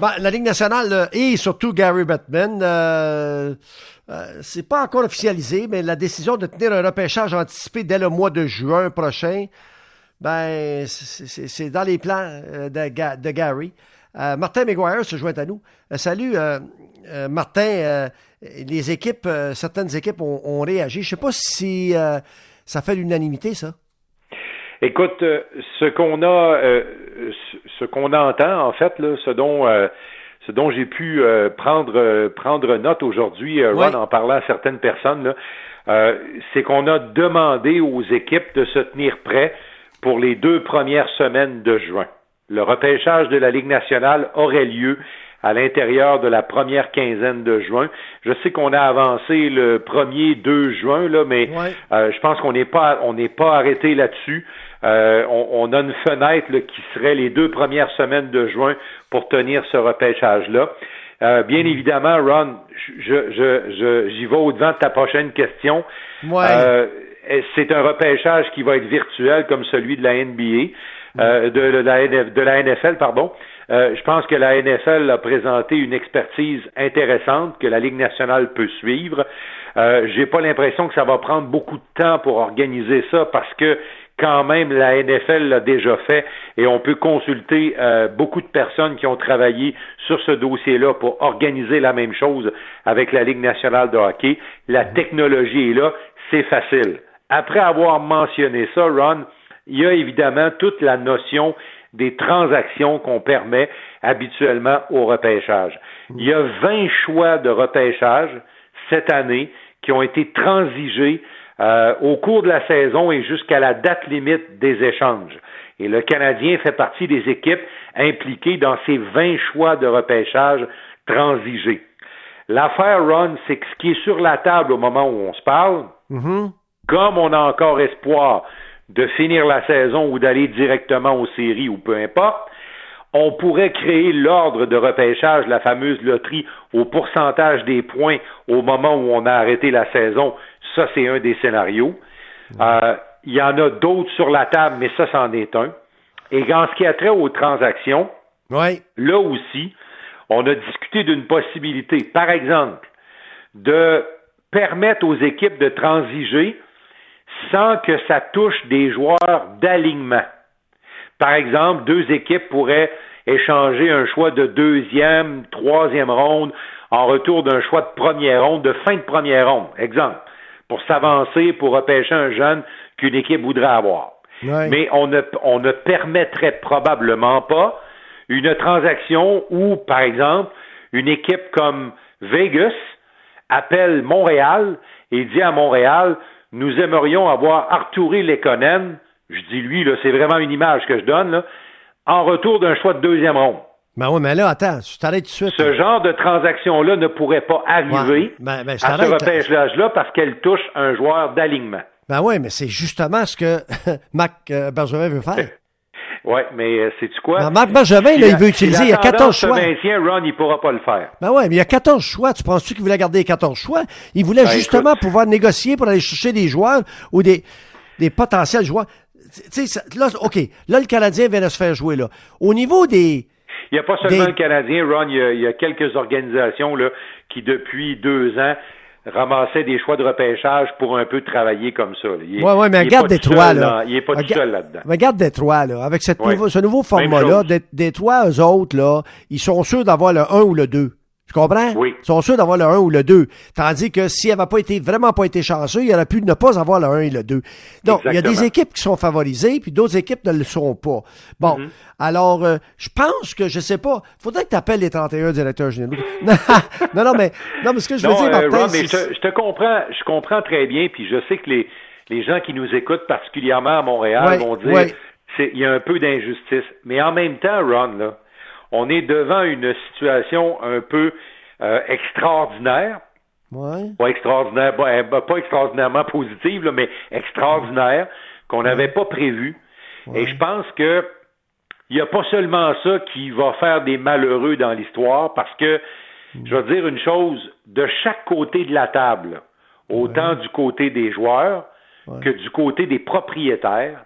Ben, la Ligue nationale et surtout Gary Bettman, euh, euh, c'est pas encore officialisé, mais la décision de tenir un repêchage anticipé dès le mois de juin prochain, ben, c'est dans les plans euh, de, Gary. Martin McGuire se joint à nous. salut, Martin. les équipes, certaines équipes ont, réagi. Je sais pas si ça fait l'unanimité, ça. Écoute, ce qu'on a, ce qu'on entend en fait, là, ce dont ce dont j'ai pu euh, prendre euh, prendre note aujourd'hui, euh, Ron, en parlant à certaines personnes, c'est qu'on a demandé aux équipes de se tenir prêts pour les deux premières semaines de juin. Le repêchage de la Ligue nationale aurait lieu à l'intérieur de la première quinzaine de juin. Je sais qu'on a avancé le premier 2 juin, là, mais je pense qu'on n'est pas on n'est pas arrêté là-dessus. Euh, on, a une fenêtre qui serait les deux premières semaines de juin pour tenir ce repêchage-là. Euh, bien mm. évidemment, Ron, je, je, j'y vais au-devant de ta prochaine question. Euh, c'est un repêchage qui va être virtuel comme celui de la NBA, mm. de, la, de la NFL, pardon? je pense que la NFL a présenté une expertise intéressante que la Ligue nationale peut suivre. Euh, J'ai pas l'impression que ça va prendre beaucoup de temps pour organiser ça parce que quand même la NFL l'a déjà fait et on peut consulter euh, beaucoup de personnes qui ont travaillé sur ce dossier-là pour organiser la même chose avec la Ligue nationale de hockey. La mhm. technologie est là, c'est facile. Après avoir mentionné ça, Ron, il y a évidemment toute la notion des transactions qu'on permet habituellement au repêchage. Mhm. Il y a 20 choix de repêchage cette année qui ont été transigés euh, au cours de la saison et jusqu'à la date limite des échanges. Et le Canadien fait partie des équipes impliquées dans ces 20 choix de repêchage transigés. L'affaire, Ron, c'est que ce qui est sur la table au moment où on se parle, mm-hmm. comme on a encore espoir de finir la saison ou d'aller directement aux séries ou peu importe, on pourrait créer l'ordre de repêchage, la fameuse loterie, au pourcentage des points au moment où on a arrêté la saison ça, c'est un des scénarios. Euh, il y en a d'autres sur la table, mais ça, c'en est un. Et en ce qui a trait aux transactions, là aussi, on a discuté d'une possibilité, par exemple, de permettre aux équipes de transiger sans que ça touche des joueurs d'alignement. Par exemple, deux équipes pourraient échanger un choix de deuxième, troisième ronde en retour d'un choix de première ronde, de fin de première ronde. Exemple pour s'avancer, pour repêcher un jeune qu'une équipe voudrait avoir. Mais on ne, on ne permettrait probablement pas une transaction où, par exemple, une équipe comme Vegas appelle Montréal et dit à Montréal, nous aimerions avoir Arturi Lekonen, je dis lui, là, c'est vraiment une image que je donne, là, en retour d'un choix de deuxième ronde. Ben oui, mais là, attends, je t'arrête tout de suite. Ce genre de transaction-là ne pourrait pas arriver ben, ben, à ce repêchage-là parce qu'elle touche un joueur d'alignement. Ben oui, mais c'est justement ce que Mac euh, Bergevin veut faire. oui, mais euh, sais-tu quoi? Ben, Marc Bergevin, là, il veut utiliser, il y a 14 choix. maintien, Ron, il pourra pas le faire. Ben oui, mais il y a 14 choix. Tu penses-tu qu'il voulait garder les 14 choix? Il voulait ben, justement pouvoir négocier pour aller chercher des joueurs ou des, des potentiels joueurs. Tu sais, là, OK, là, le Canadien vient de se faire jouer, là. Au niveau des il n'y a pas seulement le Canadien, Ron, il y, a, quelques organisations là, qui, depuis deux ans, ramassaient des choix de repêchage pour un peu travailler comme ça. Oui, oui, mais regarde Détroit, là. il n'est pas tout seul là-dedans. Regarde Détroit, là. Avec cette ce nouveau format-là, Détroit, eux autres, là, ils sont sûrs d'avoir le 1 ou le 2. Tu comprends? Oui. Ils sont sûrs d'avoir le 1 ou le 2. Tandis que s'il n'avait pas été, vraiment pas été chanceux, il aurait pu ne pas avoir le 1 et le 2. Donc, il y a des équipes qui sont favorisées, puis d'autres équipes ne le sont pas. Bon. Mm-hmm. Alors, euh, je pense que, je sais pas, faudrait que tu appelles les 31 directeurs généraux. non, non, mais, non, mais ce que je veux dire, euh, Martin, mais je, te comprends, je comprends très bien, puis je sais que les, les gens qui nous écoutent, particulièrement à Montréal, vont dire, il y a un peu d'injustice. Mais en même temps, Ron, là, on est devant une situation un peu euh, extraordinaire. Pas extraordinaire, pas, extraordinairement positive, mais extraordinaire, qu'on n'avait pas prévu. Et je pense que il n'y a pas seulement ça qui va faire des malheureux dans l'histoire, parce que, je veux dire une chose, de chaque côté de la table, autant du côté des joueurs que du côté des propriétaires,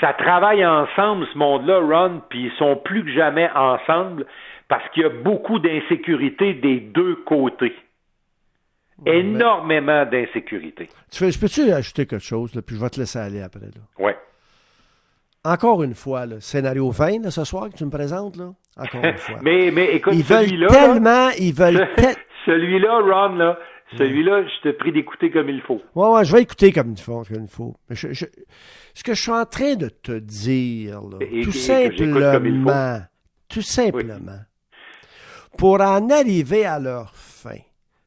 ça travaille ensemble, ce monde-là, Ron, puis ils sont plus que jamais ensemble parce qu'il y a beaucoup d'insécurité des deux côtés. Énormément d'insécurité. Tu je peux-tu ajouter quelque chose, puis je vais te laisser aller après. Oui. Encore une fois, le scénario 20 ce soir que tu me présentes, là? Encore une fois. mais, mais écoute, ils veulent tellement, ils veulent Celui-là, Ron, là, celui-là, je te prie d'écouter comme il faut. Ouais, ouais, je vais écouter comme il faut. Comme il faut. ce que je suis en train de te dire, là, tout simplement, tout simplement, pour en arriver à leur fin,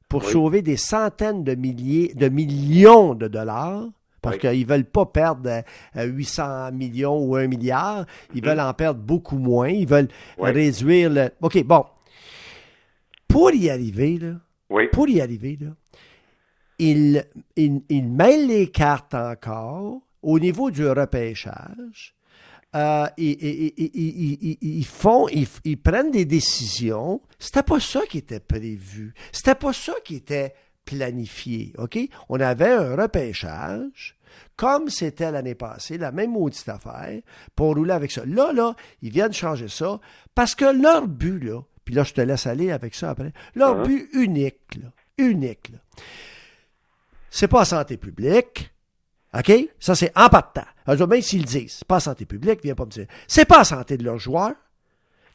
pour sauver des centaines de milliers, de millions de dollars, parce qu'ils ne veulent pas perdre 800 euh, millions ou 1 milliard, ils mm. veulent en perdre beaucoup moins, ils veulent réduire le... OK, bon. Pour y arriver, là, pour y arriver, là, ils, ils, mêlent les cartes encore au niveau du repêchage. Euh, ils, font, ils, prennent des décisions. C'était pas ça qui était prévu. C'était pas ça qui était planifié. OK? On avait un repêchage, comme c'était l'année passée, la même maudite affaire, pour rouler avec ça. Là, là, ils viennent changer ça parce que leur but, là, puis là, je te laisse aller avec ça après, leur uh-huh. but unique, là, unique, là, c'est pas santé publique. OK? Ça, c'est en temps. même s'ils le disent, c'est pas santé publique, viens pas me dire. C'est pas santé de leurs joueurs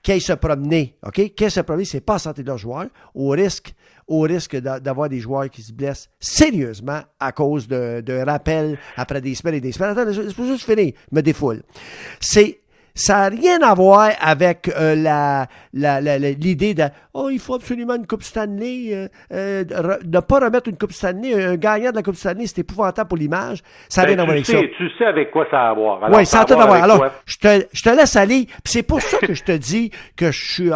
qu'ils se promener, OK? Qu'ils se promener, c'est pas santé de leurs joueurs, au risque, au risque d'avoir des joueurs qui se blessent sérieusement à cause d'un de, rappel après des semaines et des semaines. Attends, je, je juste finir, me défoule. C'est ça n'a rien à voir avec euh, la, l'idée de oh il faut absolument une coupe Stanley, euh, euh, ne pas remettre une coupe Stanley, un gagnant de la coupe Stanley, c'est épouvantable pour l'image. Ça n'a ben, rien à voir avec ça. Tu sais avec quoi ça a à voir. Oui, ça a tout à voir. Alors, je te, je te laisse aller. c'est pour ça que je te dis que je suis,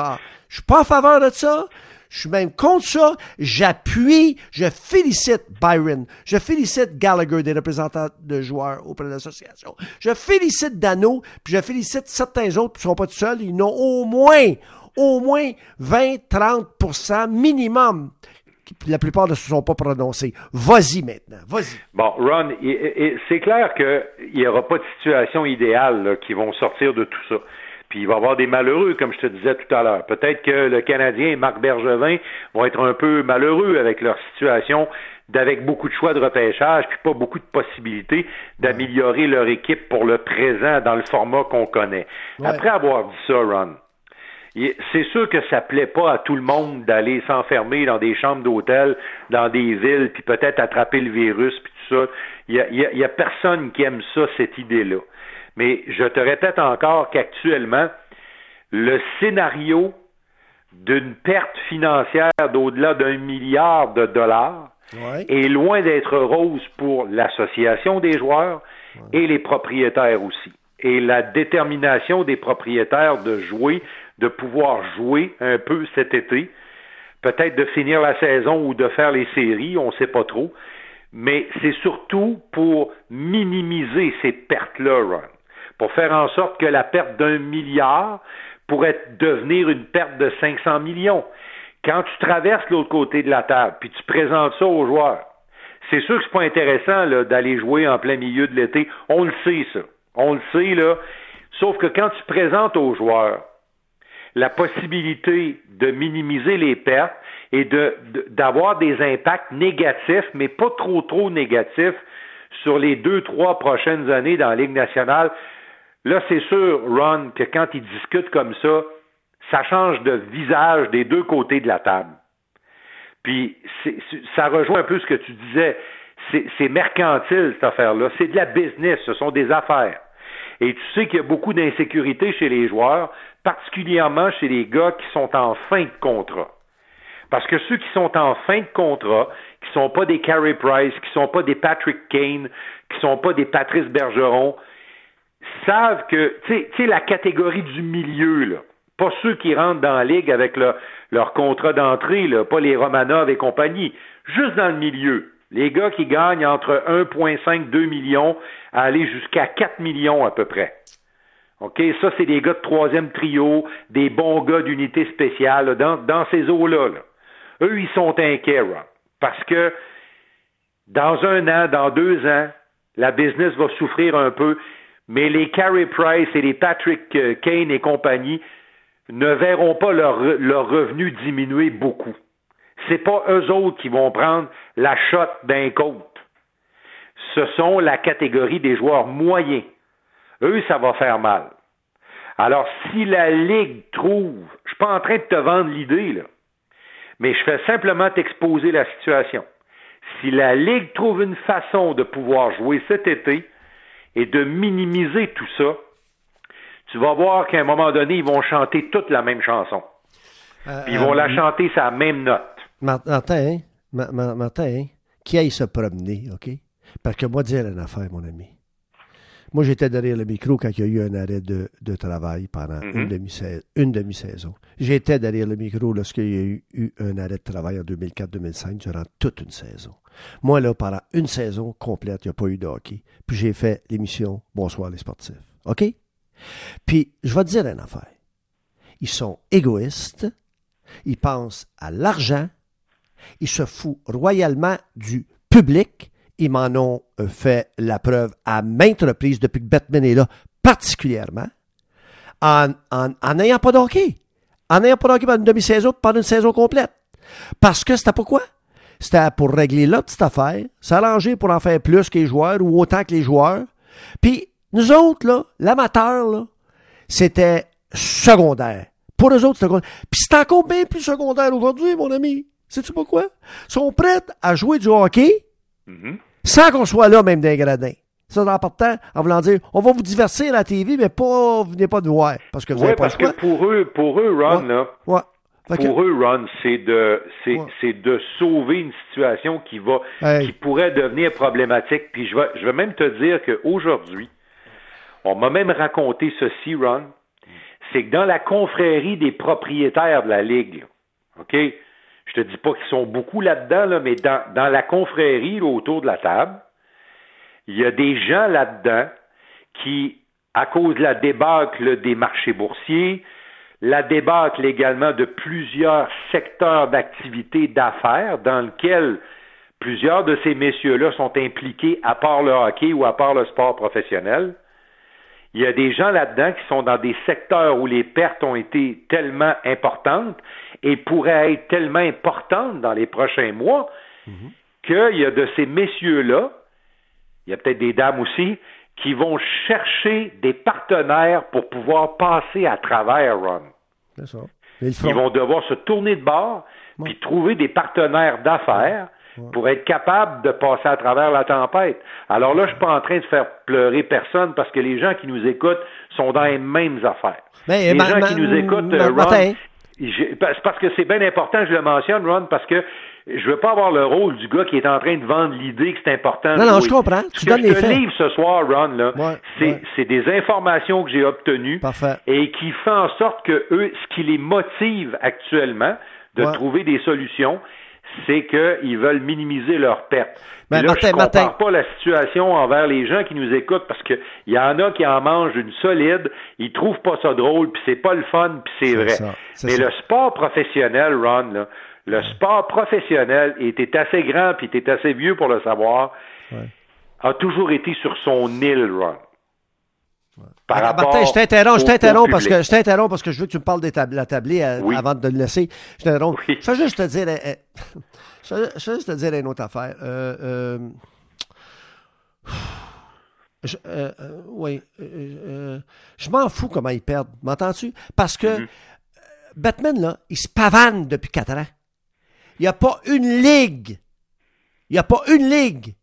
je suis pas en faveur de ça. Je suis même contre ça. J'appuie, je félicite Byron. Je félicite Gallagher, des représentants de joueurs auprès de l'association. Je félicite Dano, puis je félicite certains autres qui ne sont pas tout seuls. Ils n'ont au moins, au moins 20-30% minimum la plupart ne se sont pas prononcés. Vas-y maintenant, vas-y. Bon, Ron, c'est clair qu'il n'y aura pas de situation idéale qui vont sortir de tout ça. Puis il va y avoir des malheureux, comme je te disais tout à l'heure. Peut-être que le Canadien et Marc Bergevin vont être un peu malheureux avec leur situation d'avec beaucoup de choix de repêchage, puis pas beaucoup de possibilités d'améliorer leur équipe pour le présent dans le format qu'on connaît. Après avoir dit ça, Ron, c'est sûr que ça plaît pas à tout le monde d'aller s'enfermer dans des chambres d'hôtel, dans des villes, puis peut-être attraper le virus, puis tout ça. Il y a, y, y a personne qui aime ça, cette idée-là. Mais je te répète encore qu'actuellement, le scénario d'une perte financière d'au-delà d'un milliard de dollars est loin d'être rose pour l'association des joueurs et les propriétaires aussi. Et la détermination des propriétaires de jouer, de pouvoir jouer un peu cet été, peut-être de finir la saison ou de faire les séries, on ne sait pas trop, mais c'est surtout pour minimiser ces pertes-là, pour faire en sorte que la perte d'un milliard pourrait devenir une perte de 500 millions. Quand tu traverses l'autre côté de la table, puis tu présentes ça aux joueurs, c'est sûr que c'est pas intéressant d'aller jouer en plein milieu de l'été. On le sait, ça. On le sait, là. Sauf que quand tu présentes aux joueurs la possibilité de minimiser les pertes et d'avoir des impacts négatifs, mais pas trop trop négatifs, sur les deux, trois prochaines années dans la Ligue nationale, Là, c'est sûr, Ron, que quand ils discutent comme ça, ça change de visage des deux côtés de la table. Puis, ça rejoint un peu ce que tu disais. C'est mercantile, cette affaire-là. C'est de la business, ce sont des affaires. Et tu sais qu'il y a beaucoup d'insécurité chez les joueurs, particulièrement chez les gars qui sont en fin de contrat. Parce que ceux qui sont en fin de contrat, qui sont pas des Carey Price, qui sont pas des Patrick Kane, qui sont pas des Patrice Bergeron, savent que, tu sais, la catégorie du milieu, là, pas ceux qui rentrent dans la ligue avec leur contrat d'entrée, là, pas les Romanov et compagnie, juste dans le milieu. Les gars qui gagnent entre 1,5, 2 millions à aller jusqu'à 4 millions à peu près. OK, ça, c'est des gars de troisième trio, des bons gars d'unité spéciale, dans, dans ces eaux-là. Eux, ils sont inquiets, parce que dans un an, dans deux ans, la business va souffrir un peu mais les Carey Price et les Patrick euh, Kane et compagnie ne verront pas leur, leur revenu diminuer beaucoup. C'est pas eux autres qui vont prendre la shot d'un côte. Ce sont la catégorie des joueurs moyens. Eux, ça va faire mal. Alors, si la Ligue trouve, je suis pas en train de te vendre l'idée, là, mais je fais simplement t'exposer la situation. Si la Ligue trouve une façon de pouvoir jouer cet été et de minimiser tout ça, tu vas voir qu'à un moment donné, ils vont chanter toute la même chanson. Euh, ils vont la euh, chanter sa même note. Martin, Martin, qui aille se promener, OK? Parce que moi, dire une affaire, mon ami. Moi, j'étais derrière le micro quand il y a eu un arrêt de, travail pendant une demi-saison. j'étais derrière le micro lorsqu'il y a eu, eu, un arrêt de travail en 2004-2005 durant toute une saison. Moi, là, pendant une saison complète, il n'y a pas eu de hockey. Puis j'ai fait l'émission Bonsoir les sportifs. OK? Puis, je vais te dire une affaire. Ils sont égoïstes, ils pensent à l'argent, ils se foutent royalement du public. Ils m'en ont euh, fait la preuve à maintes reprises depuis que Batman est là, particulièrement, en n'ayant pas de hockey. En n'ayant pas de hockey pendant une demi-saison, pendant une saison complète. Parce que c'était pourquoi? C'était pour régler la petite affaire, s'arranger pour en faire plus que les joueurs ou autant que les joueurs. Puis nous autres, là, l'amateur, là, c'était secondaire. Pour eux autres, c'était secondaire. Puis c'est encore bien plus secondaire aujourd'hui, mon ami. Sais-tu pourquoi? Ils sont prêts à jouer du hockey mm-hmm. sans qu'on soit là, même d'un gradin. Ça, en partant, en voulant dire, on va vous divertir à la TV, mais pas, venez pas nous voir. Parce que vous ouais, avez pas parce que pour eux, pour eux, Ron, là, pour eux, Ron, c'est de, c'est, de sauver une situation qui va, qui pourrait devenir problématique. Puis je vais, je vais même te dire qu'aujourd'hui, on m'a même raconté ceci, Ron, c'est que dans la confrérie des propriétaires de la Ligue, OK, je te dis pas qu'ils sont beaucoup là-dedans, là, mais dans, dans la confrérie autour de la table, il y a des gens là-dedans qui, à cause de la débâcle des marchés boursiers, la débâcle également de plusieurs secteurs d'activité d'affaires dans lesquels plusieurs de ces messieurs-là sont impliqués à part le hockey ou à part le sport professionnel, il y a des gens là-dedans qui sont dans des secteurs où les pertes ont été tellement importantes et pourraient être tellement importantes dans les prochains mois mhm. qu'il y a de ces messieurs-là, il y a peut-être des dames aussi, qui vont chercher des partenaires pour pouvoir passer à travers Ron. Ils, vont devoir se tourner de bord puis trouver des partenaires d'affaires pour être capable de passer à travers la tempête. Alors là, je suis pas en train de faire pleurer personne parce que les gens qui nous écoutent sont dans les mêmes affaires. les gens qui nous écoutent, euh, Ron, c'est parce que c'est bien important, je le mentionne, Ron, parce que je veux pas avoir le rôle du gars qui est en train de vendre l'idée que c'est important. Non, non, je comprends. Ce que je te livre ce soir, Ron, là, c'est, des informations que j'ai obtenues et qui font en sorte que eux, ce qui les motive actuellement de trouver des solutions, c'est qu'ils veulent minimiser leurs pertes. Mais là, je ne compare pas la situation envers les gens qui nous écoutent parce qu'il y en a qui en mangent une solide, ils trouvent pas ça drôle, puis c'est pas le fun, puis c'est vrai. Mais le sport professionnel, Ron, le sport professionnel était assez grand, puis était assez vieux pour le savoir, a toujours été sur son île, Ron. Martin, je t'interromps, je t'interromps parce que je t'interromps parce que je veux que tu me parles de la tablée avant de le laisser. Je t'interromps. Je veux juste te dire, euh, euh, je veux juste te dire une autre affaire. oui, je m'en fous comment ils perdent, m'entends-tu? Parce que mm-hmm. Batman, là, il se pavane depuis quatre ans. Il n'y a pas une ligue. Il n'y a pas une ligue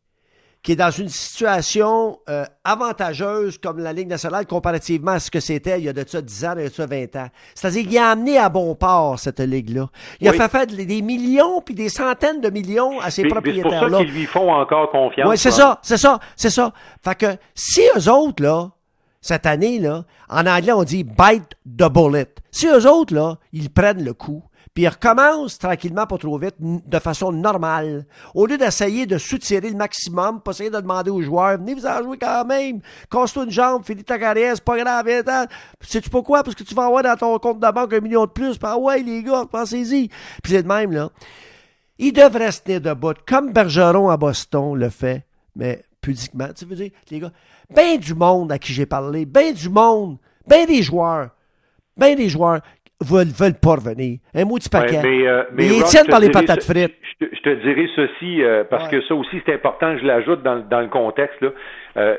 qui est dans une situation euh, avantageuse comme la Ligue nationale comparativement à ce que c'était il y a de ça 10 ans, il y a de ça 20 ans. C'est-à-dire qu'il a amené à bon port cette ligue-là. Il a fait faire des millions puis des centaines de millions à ses propriétaires-là. C'est pour ça qu'ils lui font encore confiance. Oui, c'est ça, c'est ça, c'est ça. Fait que si eux autres, là, cette année, là, en anglais, on dit bite the bullet. Si eux autres, là, ils prennent le coup, puis il recommence tranquillement, pas trop vite, de façon normale. Au lieu d'essayer de soutirer le maximum, pas essayer de demander aux joueurs, venez vous en jouer quand même, casse-toi une jambe, finis ta carrière, c'est pas grave, sais-tu pourquoi? Parce que tu vas avoir dans ton compte de banque un million de plus, ah ouais, les gars, pensez-y. Puis c'est de même, là. Il devrait se tenir debout, comme Bergeron à Boston le fait, mais pudiquement, tu veux dire, les gars, ben du monde à qui j'ai parlé, ben du monde, ben des joueurs, ben des joueurs veulent, veulent pas revenir. Un mot du paquet. mais, euh, mais ils Ron, tiennent par les patates ce- frites. Je, te- je te dirais ceci, euh, parce Ouais. que ça aussi, c'est important que je l'ajoute dans, dans le contexte. Là. Euh,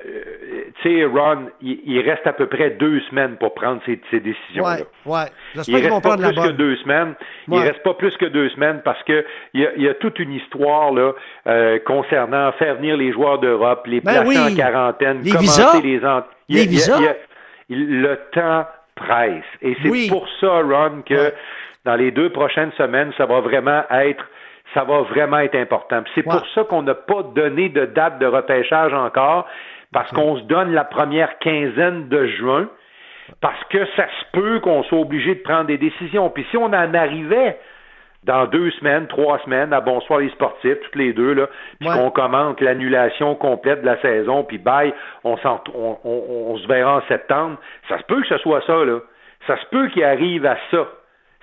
tu sais, Ron, il, il reste à peu près deux semaines pour prendre ses, ses décisions-là. Ouais, ouais. Il J'espère vont reste pas la plus que deux semaines. Il Ouais. reste pas plus que deux semaines parce que il y a, il y a toute une histoire là euh, concernant faire venir les joueurs d'Europe, les Ben placer oui. en quarantaine, Les commencer visas. les en... il y a- Les il visas. il a- il- le temps presse. Et c'est Oui. pour ça, Ron, que Ouais. dans les deux prochaines semaines, ça va vraiment être ça va vraiment être important. C'est Ouais. pour ça qu'on n'a pas donné de date de repêchage encore, parce qu'on se donne la première quinzaine de juin, parce que ça se peut qu'on soit obligé de prendre des décisions. Puis si on en arrivait dans deux semaines, trois semaines, à Bonsoir les sportifs, toutes les deux, là, puis Ouais. qu'on commente l'annulation complète de la saison, puis bye, on, s'en- on, on- on se verra en septembre, ça se peut que ce soit ça, là. Ça se peut qu'il arrive à ça.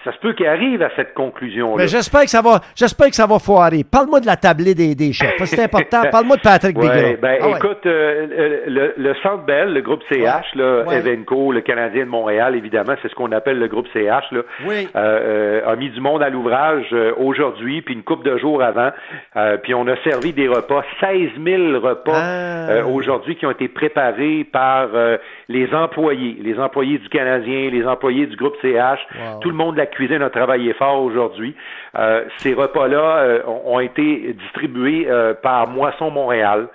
Ça se peut qu'il arrive à cette conclusion-là. Mais j'espère que ça va, j'espère que ça va foirer. Parle-moi de la tablée des, des chefs. C'est important. Parle-moi de Patrick Ouais, ben, Ah ouais. écoute, euh, le, le Centre Bell, le groupe CH, là, Ouais. Evenco, le Canadien de Montréal, évidemment, c'est ce qu'on appelle le groupe CH, là, Oui. euh, euh, a mis du monde à l'ouvrage euh, aujourd'hui, puis une coupe de jours avant, euh, puis on a servi des repas, 16 000 repas Ah. euh, aujourd'hui qui ont été préparés par euh, les employés, les employés du Canadien, les employés du groupe CH, Wow. tout le monde de la cuisine a travaillé fort aujourd'hui. Euh, ces repas-là euh, ont été distribués euh, par Moisson Montréal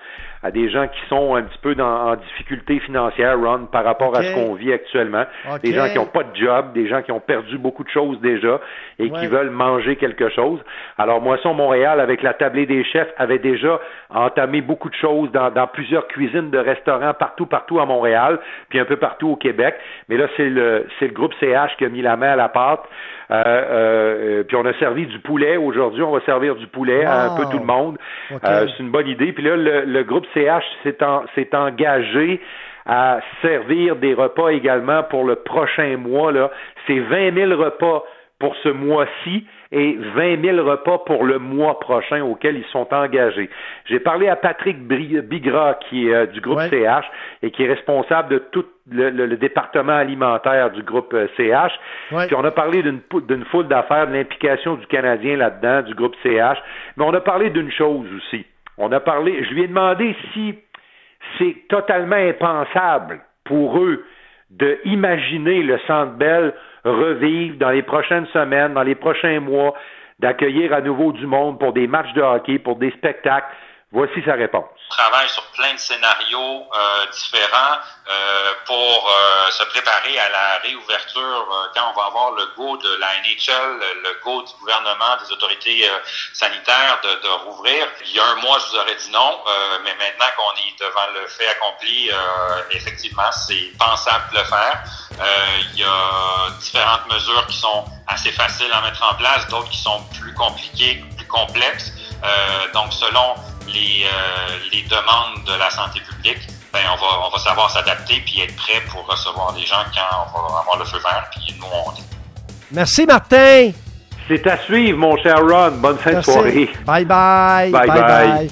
à des gens qui sont un petit peu dans, en difficulté financière, Ron, par rapport à ce qu'on vit actuellement. Des gens qui n'ont pas de job, des gens qui ont perdu beaucoup de choses déjà et Ouais. qui veulent manger quelque chose. Alors, Moisson Montréal, avec la tablée des chefs, avait déjà entamé beaucoup de choses dans, dans plusieurs cuisines de restaurants partout, partout à Montréal, puis un peu partout au Québec. Mais là, c'est le, c'est le groupe CH qui a mis la main à la pâte. Euh, euh, puis on a servi du poulet. Aujourd'hui, on va servir du poulet à un peu tout le monde. Euh, c'est une bonne idée. Puis là, le, le groupe CH s'est, en- s'est engagé à servir des repas également pour le prochain mois. Là. C'est 20 000 repas pour ce mois-ci et 20 000 repas pour le mois prochain auquel ils sont engagés. J'ai parlé à Patrick Bri- Bigra, qui est euh, du groupe Ouais. CH et qui est responsable de tout le, le- le département alimentaire du groupe euh, CH. Ouais. Puis on a parlé d'une d'une foule d'affaires, de l'implication du Canadien là-dedans, du groupe CH, mais on a parlé d'une chose aussi. On a parlé, je lui ai demandé si c'est totalement impensable pour eux de imaginer le Centre Bell revivre dans les prochaines semaines, dans les prochains mois, d'accueillir à nouveau du monde pour des matchs de hockey, pour des spectacles. Voici sa réponse. On travaille sur plein de scénarios euh, différents euh, pour euh, se préparer à la réouverture euh, quand on va avoir le go de la NHL, le go du gouvernement, des autorités euh, sanitaires de, de rouvrir. Il y a un mois, je vous aurais dit non, euh, mais maintenant qu'on est devant le fait accompli, effectivement, c'est pensable de le faire. Il y a différentes mesures qui sont assez faciles à mettre en place, d'autres qui sont plus compliquées, plus complexes. Donc, selon les, euh, les demandes de la santé publique, ben, on va, on va savoir s'adapter puis être prêt pour recevoir les gens quand on va avoir le feu vert. Puis nous, on est Merci, Martin. C'est à suivre, mon cher Ron. Bonne fin de soirée. Bye bye. Bye bye.